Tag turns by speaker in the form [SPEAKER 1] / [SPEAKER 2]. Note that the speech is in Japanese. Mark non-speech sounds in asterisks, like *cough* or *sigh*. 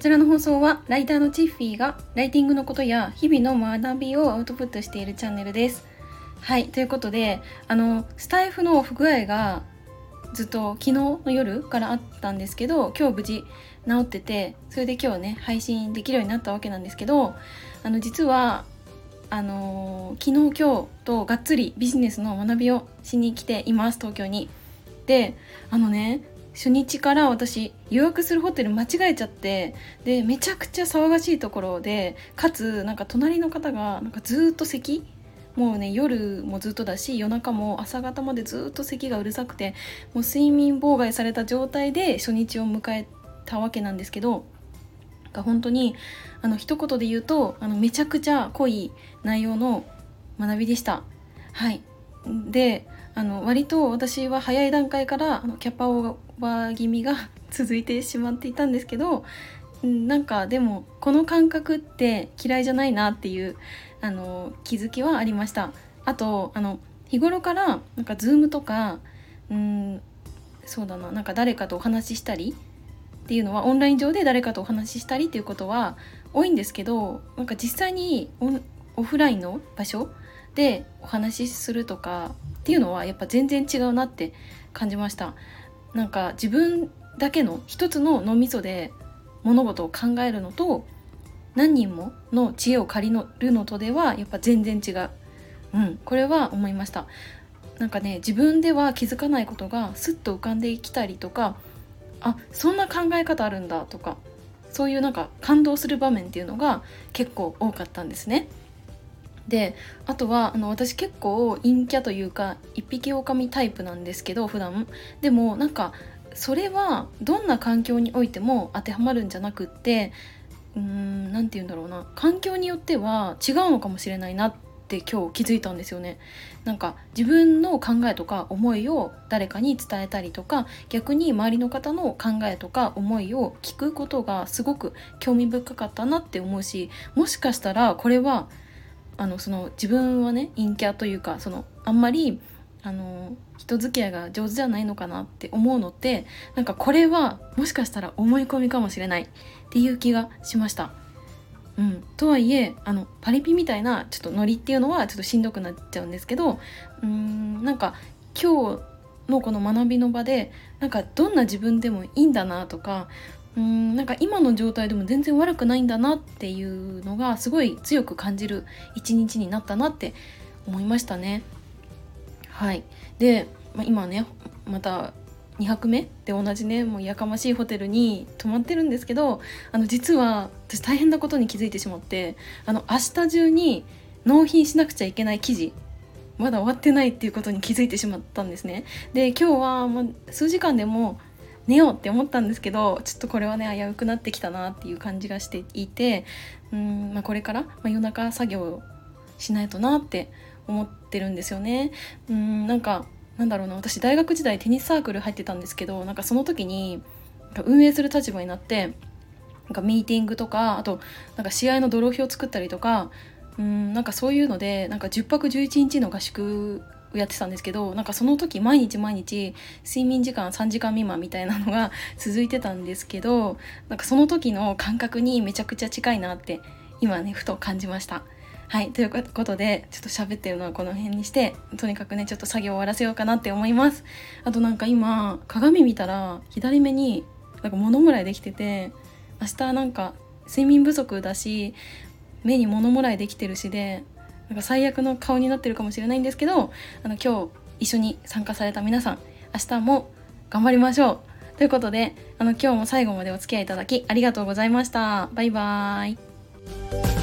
[SPEAKER 1] こちらの放送はライターのチッフィーがライティングのことや日々の学びをアウトプットしているチャンネルです。はいということであのスタイフの不具合がずっと昨日の夜からあったんですけど今日無事治っててそれで今日ね配信できるようになったわけなんですけどあの実はあの昨日今日とがっつりビジネスの学びをしに来ています東京に。であのね初日から私予約するホテル間違えちゃってでめちゃくちゃ騒がしいところでかつなんか隣の方がなんかずっと咳もうね夜もずっとだし夜中も朝方までずっと咳がうるさくてもう睡眠妨害された状態で初日を迎えたわけなんですけど本当にあの一言で言うとあのめちゃくちゃ濃い内容の学びでした。はいであの割と私は早い段階からあのキャパオーバー気味が *laughs* 続いてしまっていたんですけどなんかでもこの感覚って嫌いじゃないなっていうあの気づきはありました。あとあの日頃からなんか Zoom とかうんそうだななんか誰かとお話ししたりっていうのはオンライン上で誰かとお話ししたりっていうことは多いんですけどなんか実際にオフラインの場所でお話しするとかっていうのはやっぱ全然違うなって感じました。なんか自分だけの一つの脳みそで物事を考えるのと何人もの知恵を借りるのとではやっぱ全然違う、うん、これは思いました。なんかね自分では気づかないことがスッと浮かんできたりとかあそんな考え方あるんだとかそういうなんか感動する場面っていうのが結構多かったんですね。であとはあの私結構陰キャというか一匹狼タイプなんですけど普段でもなんかそれはどんな環境においても当てはまるんじゃなくってうーん何て言うんだろうな環境によっては違うのかもしれないなって今日気づいたんですよね。なんか自分の考えとか思いを誰かに伝えたりとか逆に周りの方の考えとか思いを聞くことがすごく興味深かったなって思うしもしかしたらこれはあのその自分はね陰キャというかそのあんまりあの人付き合いが上手じゃないのかなって思うのってなんかこれはもしかしたら思い込みかもしれないっていう気がしました。うん、とはいえあのパリピみたいなちょっとノリっていうのはちょっとしんどくなっちゃうんですけどうーんなんか今日のこの学びの場でなんかどんな自分でもいいんだなとかうーんなんか今の状態でも全然悪くないんだなっていうのがすごい強く感じる一日になったなって思いましたね。はいで、まあ、今ねまた2泊目で同じねもうやかましいホテルに泊まってるんですけどあの実は私大変なことに気づいてしまってあの明日中に納品しなくちゃいけない記事まだ終わってないっていうことに気づいてしまったんですね。で今日はもう数時間でも寝ようって思ったんですけどちょっとこれはね危うくなってきたなっていう感じがしていてうん、まあ、これから、まあ、夜中作業をしないとなって思ってるんですよね。うんなんかなんだろうな私大学時代テニスサークル入ってたんですけどなんかその時になんか運営する立場になってなんかミーティングとかあとなんか試合のドロー表を作ったりとかうんなんかそういうのでなんか10泊11日の合宿をやってたんですけどなんかその時毎日毎日睡眠時間3時間未満みたいなのが *laughs* 続いてたんですけどなんかその時の感覚にめちゃくちゃ近いなって今ねふと感じました。はいということでちょっと喋ってるのはこの辺にしてとにかくねちょっと作業終わらせようかなって思いますあとなんか今鏡見たら左目になんか物もらいできてて明日なんか睡眠不足だし目に物もらいできてるしでなんか最悪の顔になってるかもしれないんですけどあの今日一緒に参加された皆さん明日も頑張りましょう。ということであの今日も最後までお付き合いいただきありがとうございました。バイバーイ。